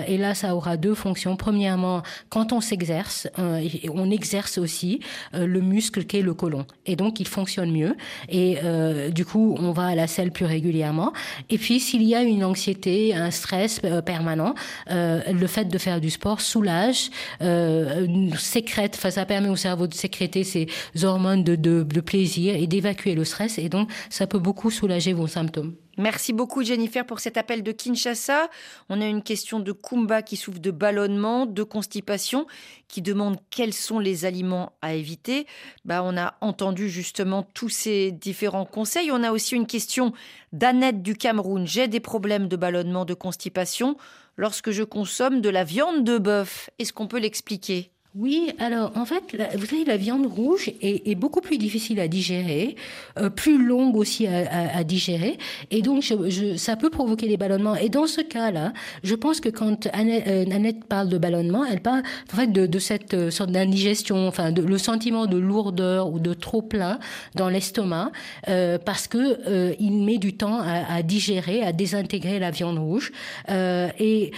et là, ça aura deux fonctions. Premièrement, quand on s'exerce, on exerce aussi le muscle qu'est le côlon. Et donc, il fonctionne mieux. Et du coup, on va à la selle plus régulièrement. Et puis, s'il y a une anxiété, un stress, permanent. Euh, le fait de faire du sport soulage, euh, sécrète, enfin, ça permet au cerveau de sécréter ces hormones de plaisir et d'évacuer le stress. Et donc, ça peut beaucoup soulager vos symptômes. Merci beaucoup Jennifer pour cet appel de Kinshasa. On a une question de Kumba qui souffre de ballonnement, de constipation, qui demande quels sont les aliments à éviter. Bah, on a entendu justement tous ces différents conseils. On a aussi une question d'Annette du Cameroun. J'ai des problèmes de ballonnement, de constipation lorsque je consomme de la viande de bœuf. Est-ce qu'on peut l'expliquer? Oui, alors en fait, vous savez, la viande rouge est, beaucoup plus difficile à digérer, euh, plus longue aussi à, digérer, et donc je, ça peut provoquer des ballonnements. Et dans ce cas-là, je pense que quand euh, Annette, parle de ballonnement, elle parle en fait de, cette euh, sorte d'indigestion, enfin de, le sentiment de lourdeur ou de trop plein dans l'estomac, parce que il met du temps à, à, digérer, à désintégrer la viande rouge. et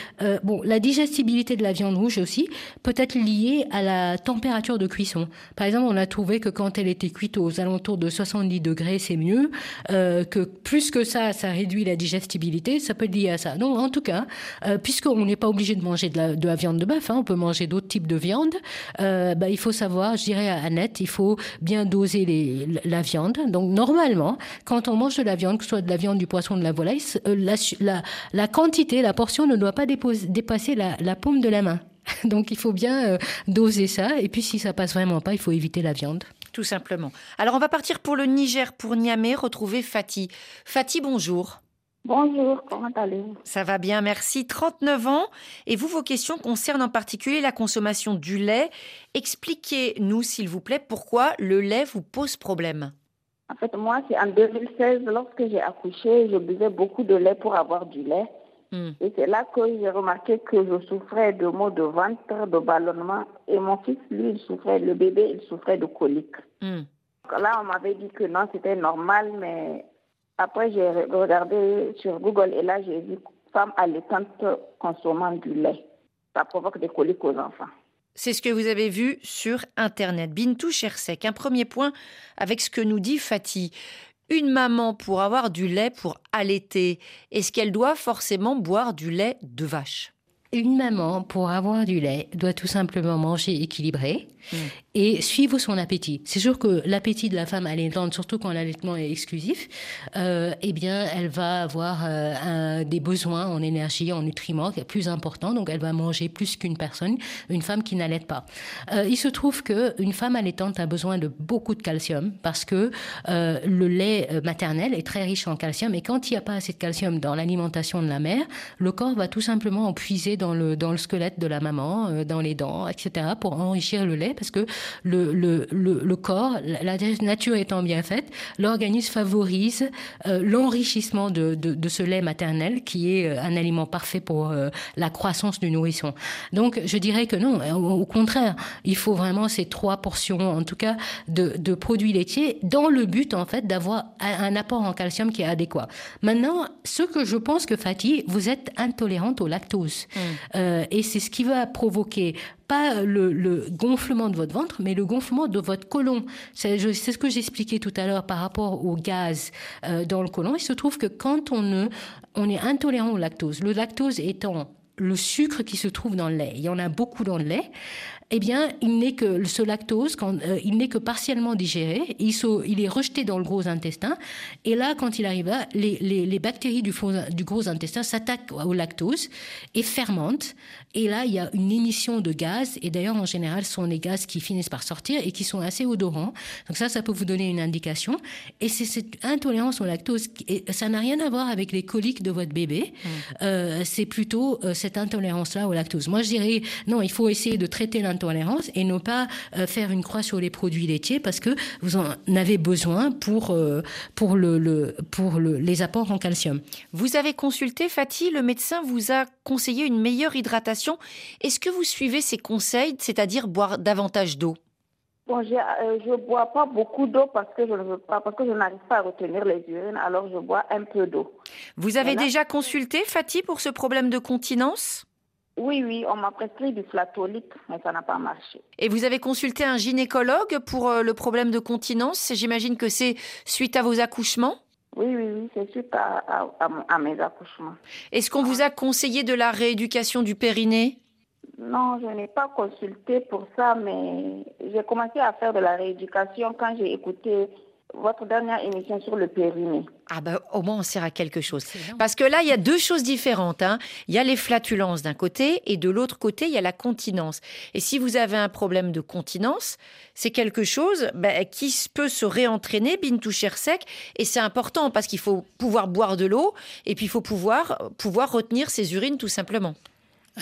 bon, la digestibilité de la viande rouge aussi peut être liée à la température de cuisson. Par exemple, on a trouvé que quand elle était cuite aux alentours de 70 degrés, c'est mieux. Euh, que plus que ça, ça réduit la digestibilité. Ça peut être lié à ça. Donc, en tout cas, euh, puisqu'on n'est pas obligé de manger de la, viande de bœuf, hein, on peut manger d'autres types de viande. Euh, bah, il faut savoir, je dirais à Annette, il faut bien doser la viande. Donc, normalement, quand on mange de la viande, que ce soit de la viande, du poisson, de la volaille, la, la, quantité, la portion ne doit pas dépasser la paume de la main. [LAUGHS] Donc il faut bien euh, doser ça. Et puis si ça passe vraiment pas, il faut éviter la viande. Tout simplement. Alors on va partir pour le Niger, pour Niamey, retrouver Fatih. Fatih, bonjour. Bonjour, comment allez-vous? Ça va bien, merci. 39 ans. Et vous, vos questions concernent en particulier la consommation du lait. Expliquez-nous, s'il vous plaît, pourquoi le lait vous pose problème. En fait, moi, c'est en 2016, lorsque j'ai accouché, je buvais beaucoup de lait pour avoir du lait. Hmm. Et c'est là que j'ai remarqué que je souffrais de maux de ventre, de ballonnement. Et mon fils, lui, il souffrait, le bébé, il souffrait de coliques. Hmm. Là, on m'avait dit que non, c'était normal, mais après, j'ai regardé sur Google et là, j'ai vu femme allaitante consommant du lait. Ça provoque des coliques aux enfants. C'est ce que vous avez vu sur Internet. Bintou Chersek, un premier point avec ce que nous dit Fatih une maman pour avoir du lait pour allaiter, est-ce qu'elle doit forcément boire du lait de vache? Une maman pour avoir du lait doit tout simplement manger équilibré, Mm. Et suivre son appétit. C'est sûr que l'appétit de la femme allaitante, surtout quand l'allaitement est exclusif, euh, eh bien, elle va avoir euh, des besoins en énergie, en nutriments plus importants. Donc, elle va manger plus qu'une personne, une femme qui n'allaite pas. Euh, il se trouve que une femme allaitante a besoin de beaucoup de calcium parce que le lait maternel est très riche en calcium. Et quand il n'y a pas assez de calcium dans l'alimentation de la mère, le corps va tout simplement en puiser dans le, dans le squelette de la maman, dans les dents, etc., pour enrichir le lait, parce que le, le, le, corps, la nature étant bien faite, l'organisme favorise euh, l'enrichissement de, de, de, ce lait maternel, qui est euh, un aliment parfait pour la croissance du nourrisson. Donc, je dirais que non, au, contraire, il faut vraiment ces trois portions, en tout cas, de, de produits laitiers, dans le but, en fait, d'avoir un apport en calcium qui est adéquat. Maintenant, ce que je pense que Fatih, vous êtes intolérante au lactose. Mm. Euh, et c'est ce qui va provoquer pas le, gonflement de votre ventre, mais le gonflement de votre côlon. C'est ce que j'expliquais tout à l'heure par rapport au gaz euh, dans le côlon. Il se trouve que quand on, on est intolérant au lactose, le lactose étant le sucre qui se trouve dans le lait, il y en a beaucoup dans le lait, eh bien, il n'est que ce lactose, quand, euh, il n'est que partiellement digéré, il, est rejeté dans le gros intestin, et là, quand il arrive là, les bactéries du, du, gros intestin s'attaquent au lactose et fermentent, et là, il y a une émission de gaz, et d'ailleurs, en général, ce sont les gaz qui finissent par sortir et qui sont assez odorants. Donc ça, ça peut vous donner une indication. Et c'est cette intolérance au lactose, et ça n'a rien à voir avec les coliques de votre bébé, mmh. euh, c'est plutôt euh, cette intolérance-là au lactose. Moi, je dirais, non, il faut essayer de traiter l'intolérance intolérance et ne pas euh, faire une croix sur les produits laitiers parce que vous en avez besoin pour, pour, le, pour le, les apports en calcium. Vous avez consulté Fatih, le médecin vous a conseillé une meilleure hydratation. Est-ce que vous suivez ses conseils, c'est-à-dire boire davantage d'eau? Bon, je ne euh, bois pas beaucoup d'eau parce que je ne veux pas, parce que je n'arrive pas à retenir les urines, alors je bois un peu d'eau. Vous avez déjà consulté Fatih pour ce problème de continence? Oui, oui, on m'a prescrit du flatolite, mais ça n'a pas marché. Et vous avez consulté un gynécologue pour euh, le problème de continence? J'imagine que c'est suite à vos accouchements? Oui, oui, oui, c'est suite à, à, mes accouchements. Est-ce qu'on vous a conseillé de la rééducation du périnée? Non, je n'ai pas consulté pour ça, mais j'ai commencé à faire de la rééducation quand j'ai écouté votre dernière émission sur le périnée. Ah ben au moins on sert à quelque chose. Parce que là il y a deux choses différentes. Hein. Il y a les flatulences d'un côté et de l'autre côté il y a la continence. Et si vous avez un problème de continence, c'est quelque chose ben, qui peut se réentraîner, bintou sec, et c'est important parce qu'il faut pouvoir boire de l'eau et puis il faut pouvoir pouvoir retenir ses urines tout simplement.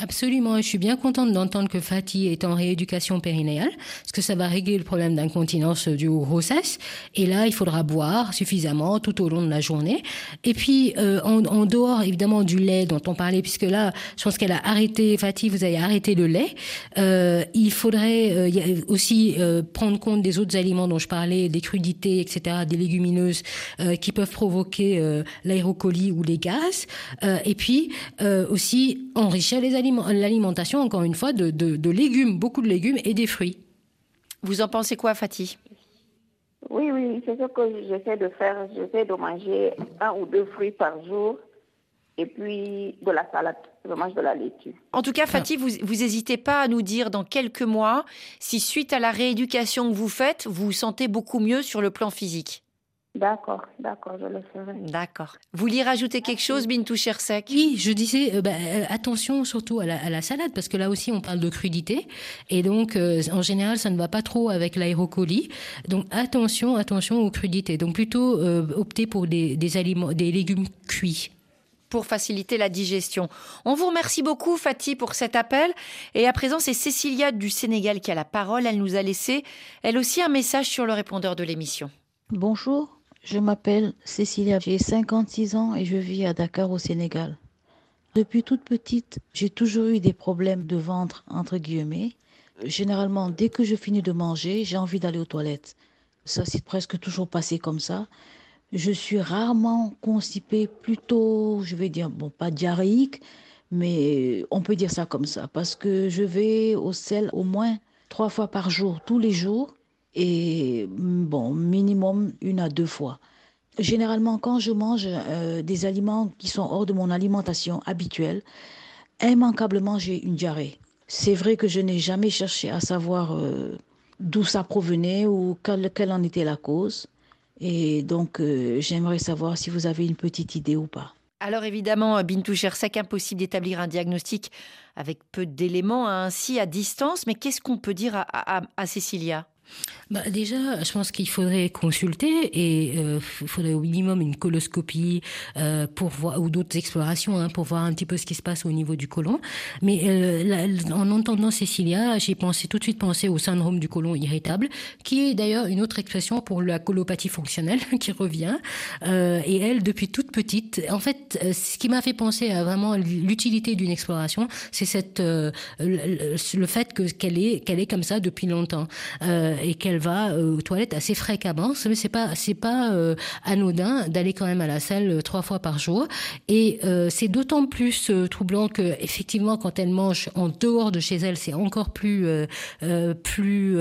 Absolument, je suis bien contente d'entendre que Fatih est en rééducation périnéale, parce que ça va régler le problème d'incontinence du grossesse. Et là, il faudra boire suffisamment tout au long de la journée. Et puis, euh, en, dehors évidemment du lait dont on parlait, puisque là, je pense qu'elle a arrêté, Fatih, vous avez arrêté le lait. Euh, il faudrait euh, aussi euh, prendre compte des autres aliments dont je parlais, des crudités, etc., des légumineuses euh, qui peuvent provoquer l'aérocolie ou les gaz. et puis aussi enrichir les aliments l'alimentation, encore une fois, de, légumes, beaucoup de légumes et des fruits. Vous en pensez quoi, Fatih? Oui, oui, c'est ce que j'essaie de faire. J'essaie de manger un ou deux fruits par jour et puis de la salade. Je mange de la laitue. En tout cas, Fatih, vous, vous n'hésitez pas à nous dire dans quelques mois si, suite à la rééducation que vous faites, vous vous sentez beaucoup mieux sur le plan physique. D'accord, d'accord, je le ferai. D'accord. Vous vouliez rajouter quelque chose, Bintou Chersek? Oui, je disais, euh, bah, euh, attention surtout à la, salade, parce que là aussi on parle de crudité, et donc euh, en général ça ne va pas trop avec l'aérocolie. Donc attention, attention aux crudités. Donc plutôt opter pour des, des, aliments, des légumes cuits pour faciliter la digestion. On vous remercie beaucoup, Fatih, pour cet appel. Et à présent, c'est Cécilia du Sénégal qui a la parole. Elle nous a laissé, elle aussi, un message sur le répondeur de l'émission. Bonjour, je m'appelle Cécilia, j'ai 56 ans et je vis à Dakar au Sénégal. Depuis toute petite, j'ai toujours eu des problèmes de ventre, entre guillemets. Généralement, dès que je finis de manger, j'ai envie d'aller aux toilettes. Ça s'est presque toujours passé comme ça. Je suis rarement constipée, plutôt, je vais dire, bon, pas diarrhéique, mais on peut dire ça comme ça, parce que je vais au sel au moins trois fois par jour, tous les jours et bon, minimum une à deux fois. Généralement, quand je mange euh, des aliments qui sont hors de mon alimentation habituelle, immanquablement, j'ai une diarrhée. C'est vrai que je n'ai jamais cherché à savoir euh, d'où ça provenait ou quelle, en était la cause. Et donc, euh, j'aimerais savoir si vous avez une petite idée ou pas. Alors évidemment, Bintou Chersek, impossible d'établir un diagnostic avec peu d'éléments, ainsi à distance, mais qu'est-ce qu'on peut dire à, à, à Cécilia? Bah déjà, je pense qu'il faudrait consulter et euh, il faudrait au minimum une coloscopie euh, pour voir ou d'autres explorations hein, pour voir un petit peu ce qui se passe au niveau du côlon. Mais euh, en entendant Cécilia, j'ai tout de suite pensé au syndrome du côlon irritable, qui est d'ailleurs une autre expression pour la colopathie fonctionnelle [LAUGHS] qui revient. Euh, et elle, depuis toute petite, en fait, euh, ce qui m'a fait penser à vraiment l'utilité d'une exploration, c'est cette le, le, fait que qu'elle est qu'elle est comme ça depuis longtemps et qu'elle elle va euh, aux toilettes assez fréquemment. Mais c'est pas c'est pas euh, anodin d'aller quand même à la salle euh, trois fois par jour. Et c'est d'autant plus troublant que effectivement quand elle mange en dehors de chez elle, c'est encore plus plus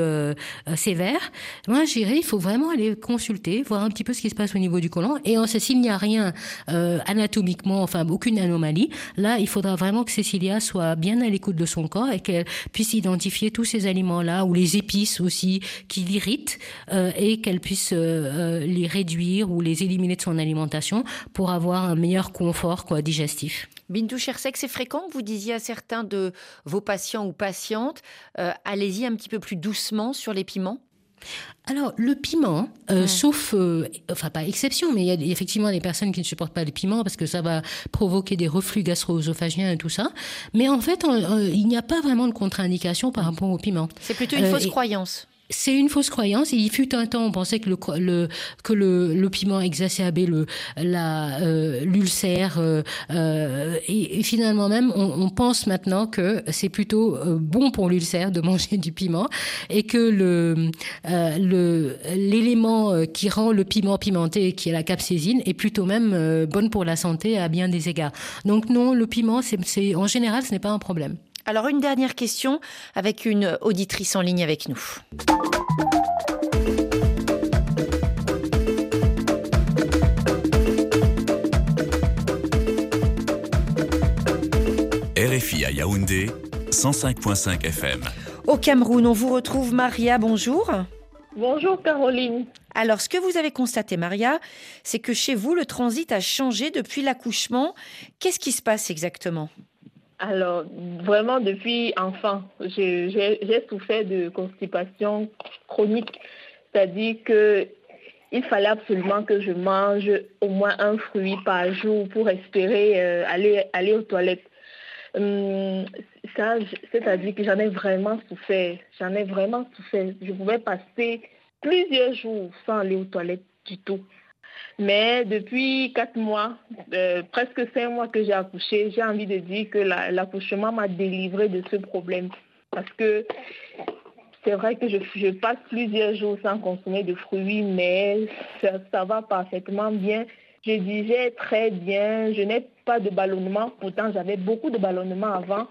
sévère. Moi, j'irais, il faut vraiment aller consulter, voir un petit peu ce qui se passe au niveau du côlon. Et s'il n'y a rien anatomiquement, enfin aucune anomalie, là, il faudra vraiment que Cécilia soit bien à l'écoute de son corps et qu'elle puisse identifier tous ces aliments-là ou les épices aussi qui l'irritent euh, et qu'elle puisse euh, euh, les réduire ou les éliminer de son alimentation pour avoir un meilleur confort quoi, digestif. Bintou Chersek, c'est fréquent que vous disiez à certains de vos patients ou patientes, allez-y un petit peu plus doucement sur les piments? Alors, le piment, sauf, enfin pas exception, mais il y a effectivement des personnes qui ne supportent pas le piment parce que ça va provoquer des reflux gastro-œsophagiens et tout ça. Mais en fait, il n'y a pas vraiment de contre-indication par rapport au piment. C'est plutôt une fausse croyance c'est une fausse croyance. Il fut un temps, on pensait que le, le que le, le, piment exacerbait le euh, l'ulcère euh, euh, et, finalement même on, on, pense maintenant que c'est plutôt euh, bon pour l'ulcère de [LAUGHS] manger du piment et que le euh, le l'élément qui rend le piment pimenté, qui est la capsaïcine, est plutôt même bonne pour la santé à bien des égards. Donc non, le piment, c'est en général, ce n'est pas un problème. Alors une dernière question avec une auditrice en ligne avec nous. RFI à Yaoundé, 105.5 FM. Au Cameroun, on vous retrouve Maria, bonjour. Bonjour Caroline. Alors, ce que vous avez constaté, Maria, c'est que chez vous, le transit a changé depuis l'accouchement. Qu'est-ce qui se passe exactement? Alors, vraiment, depuis enfant, j'ai souffert de constipation chronique. C'est-à-dire que il fallait absolument que je mange au moins un fruit par jour pour espérer euh, aller, aller aux toilettes. Hum, c'est-à-dire que j'en ai vraiment souffert. J'en ai vraiment souffert. Je pouvais passer plusieurs jours sans aller aux toilettes du tout. Mais depuis quatre mois, euh, presque cinq mois que j'ai accouché, j'ai envie de dire que l'accouchement m'a délivré de ce problème. Parce que c'est vrai que je, passe plusieurs jours sans consommer de fruits, mais ça, va parfaitement bien. Je digère très bien. Je n'ai pas de ballonnement. Pourtant, j'avais beaucoup de ballonnement avant.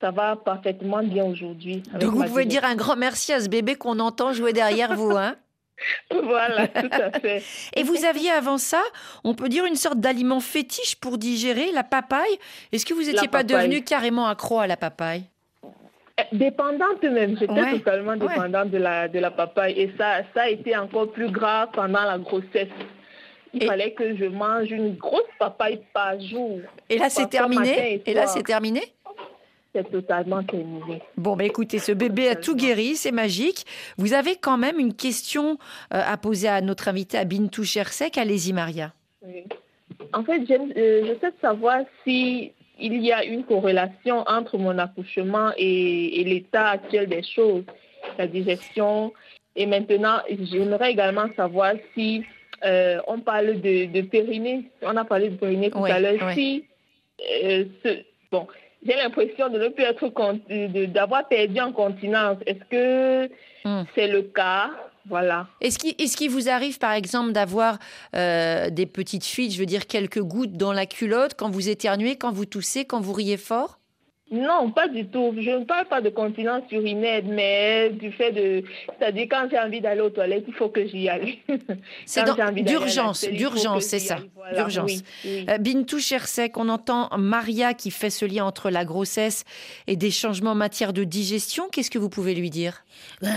Ça va parfaitement bien aujourd'hui. Donc, vous pouvez dire un grand merci à ce bébé qu'on entend jouer derrière vous, hein [LAUGHS] voilà, tout à fait. [LAUGHS] Et vous aviez avant ça, on peut dire une sorte d'aliment fétiche pour digérer la papaye. Est-ce que vous n'étiez pas devenu carrément accro à la papaye? Eh, Dépendante même, j'étais totalement dépendante de, la, de la papaye. Et ça, ça a été encore plus grave pendant la grossesse. Il fallait que je mange une grosse papaye par jour. Et là, c'est terminé? Et là, c'est terminé? C'est totalement terminé. Bon, bah écoutez, ce bébé a tout guéri, c'est magique. Vous avez quand même une question euh, à poser à notre invité, à Bintou Chersek. Allez-y, Maria. En fait, euh, je sais savoir si il y a une corrélation entre mon accouchement et, l'état actuel des choses, la digestion. Et maintenant, j'aimerais également savoir si euh, on parle de, périnée, on a parlé de périnée tout à l'heure, si ce, bon, j'ai l'impression de ne plus être d'avoir perdu en continence. Est-ce que hmm. c'est le cas? Voilà. Est-ce qu'il est vous arrive, par exemple, d'avoir euh, des petites fuites, je veux dire quelques gouttes dans la culotte quand vous éternuez, quand vous toussez, quand vous riez fort? Non, pas du tout. Je ne parle pas de continence urinaire, mais du fait de... C'est-à-dire quand j'ai envie d'aller aux toilettes, il faut que j'y aille. [LAUGHS] C'est d'urgence, d'urgence, c'est ça. D'urgence. Euh, Bintou Chersek, on entend Maria qui fait ce lien entre la grossesse et des changements en matière de digestion. Qu'est-ce que vous pouvez lui dire? Bah,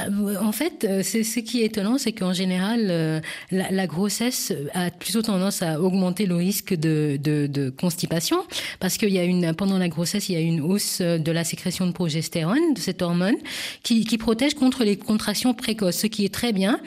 En fait, euh, ce qui est étonnant, c'est qu'en général, euh, la, grossesse a plutôt tendance à augmenter le risque de, de, de constipation, parce qu'il y a une, pendant la grossesse, il y a une hausse hausse de la sécrétion de progestérone, de cette hormone, qui, qui protège contre les contractions précoces, ce qui est très bien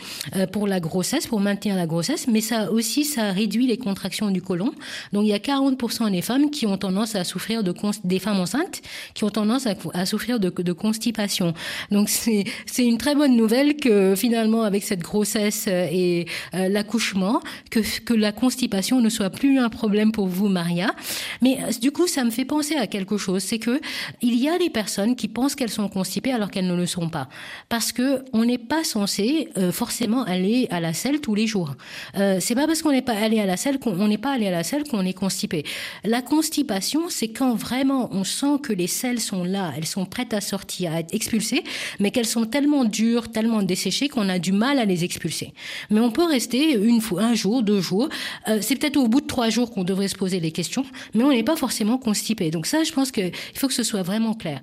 pour la grossesse, pour maintenir la grossesse, mais ça aussi, ça réduit les contractions du côlon. Donc il y a 40% des femmes qui ont tendance à souffrir de des femmes enceintes qui ont tendance à, souffrir de, constipation. Donc c'est une très bonne nouvelle que finalement avec cette grossesse et euh, l'accouchement que que la constipation ne soit plus un problème pour vous Maria. Mais euh, du coup ça me fait penser à quelque chose, c'est que il y a des personnes qui pensent qu'elles sont constipées alors qu'elles ne le sont pas parce que on n'est pas censé euh, forcément aller à la selle tous les jours. Euh, c'est pas parce qu'on n'est pas allé à la selle qu'on n'est pas allé à la selle qu'on est constipé. La constipation, c'est quand vraiment on sent que les selles sont là, elles sont prêtes à sortir, à être expulsées, mais qu'elles sont tellement dures, tellement desséchées qu'on a du mal à les expulser. Mais on peut rester une fois, un jour, deux jours. Euh, c'est peut-être au bout de trois jours qu'on devrait se poser les questions, mais on n'est pas forcément constipé. Donc ça, je pense qu'il faut que ce soit vraiment clair.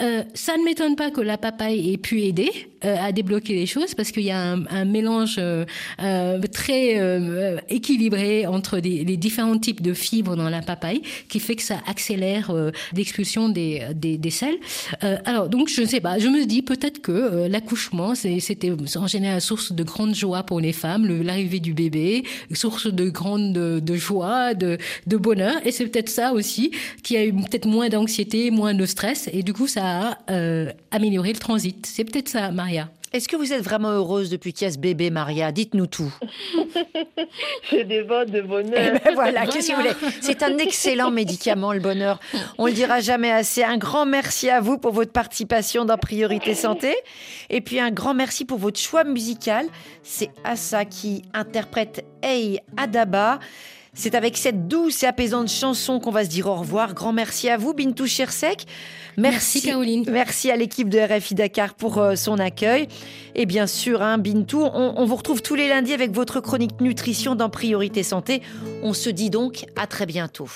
Euh, ça ne m'étonne pas que la papaye ait pu aider euh, à débloquer les choses parce qu'il y a un, mélange euh, très équilibré entre les différents types de fibres dans la papaye qui fait que ça accélère l'expulsion des, des, des alors donc je ne sais pas, je me dis peut-être que l'accouchement c'était en général source de grande joie pour les femmes, l'arrivée du bébé, source de grande de, joie, de, de bonheur. Et c'est peut-être ça aussi qui a eu peut-être moins d'anxiété, moins de stress et du coup ça a amélioré le transit. C'est peut-être ça, Maria. Est-ce que vous êtes vraiment heureuse depuis qu'il y a ce bébé, Maria? Dites-nous tout. [LAUGHS] Je dévore de bonheur. Eh ben voilà, qu'est-ce que vous voulez? C'est un excellent [LAUGHS] médicament, le bonheur. On le dira jamais assez. Un grand merci à vous pour votre participation dans Priorité Santé. Et puis un grand merci pour votre choix musical. C'est Assa qui interprète Hey Adaba. C'est avec cette douce et apaisante chanson qu'on va se dire au revoir. Grand merci à vous, Bintou Chersek. Merci, Caroline. Merci à l'équipe de RFI Dakar pour euh, son accueil. Et bien sûr, hein, Bintou, on, vous retrouve tous les lundis avec votre chronique nutrition dans Priorité Santé. On se dit donc à très bientôt.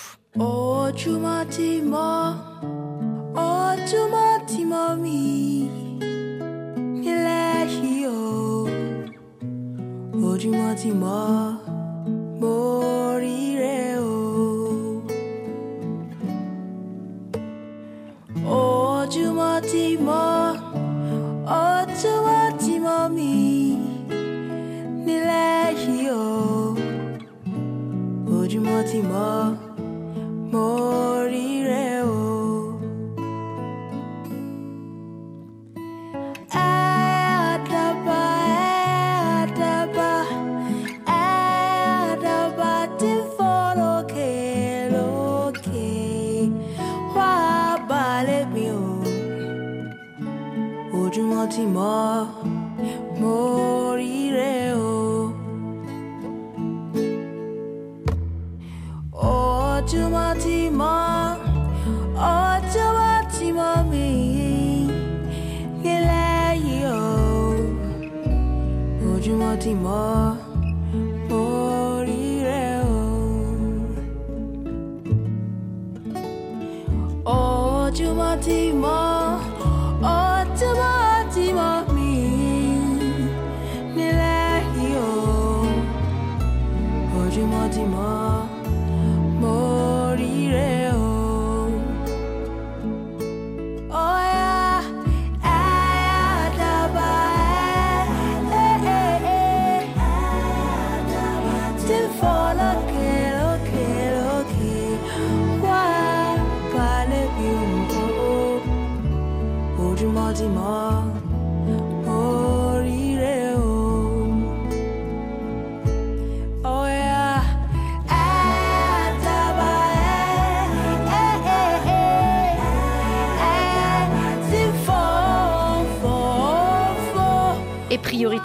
mo rí rẹ o. Ojúmọ́ tí mo ojúmọ́ tí mo mi. Nílẹ̀ yìí o. Ojúmọ́ tí mo mo rí. Ti mọ̀ mo ríre o. Ojúmọ́ ti mọ́ ojúmọ́ ti mọ́ mi nílẹ̀ yìí o. Ojúmọ́ ti mọ́ mo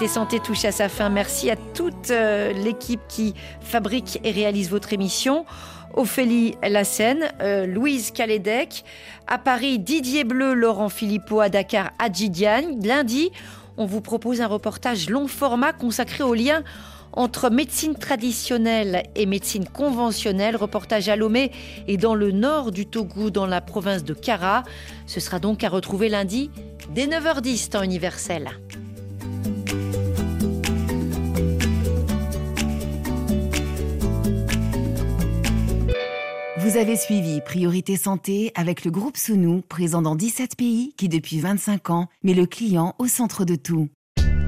Santé touche à sa fin. Merci à toute euh, l'équipe qui fabrique et réalise votre émission. Ophélie Lassen, euh, Louise Calédec, à Paris Didier Bleu, Laurent Philippot, à Dakar Adjidiane. Lundi, on vous propose un reportage long format consacré au lien entre médecine traditionnelle et médecine conventionnelle. Reportage à Lomé et dans le nord du Togo, dans la province de Kara. Ce sera donc à retrouver lundi dès 9h10 temps universel. Vous avez suivi Priorité Santé avec le groupe Sounou, présent dans 17 pays qui depuis 25 ans met le client au centre de tout.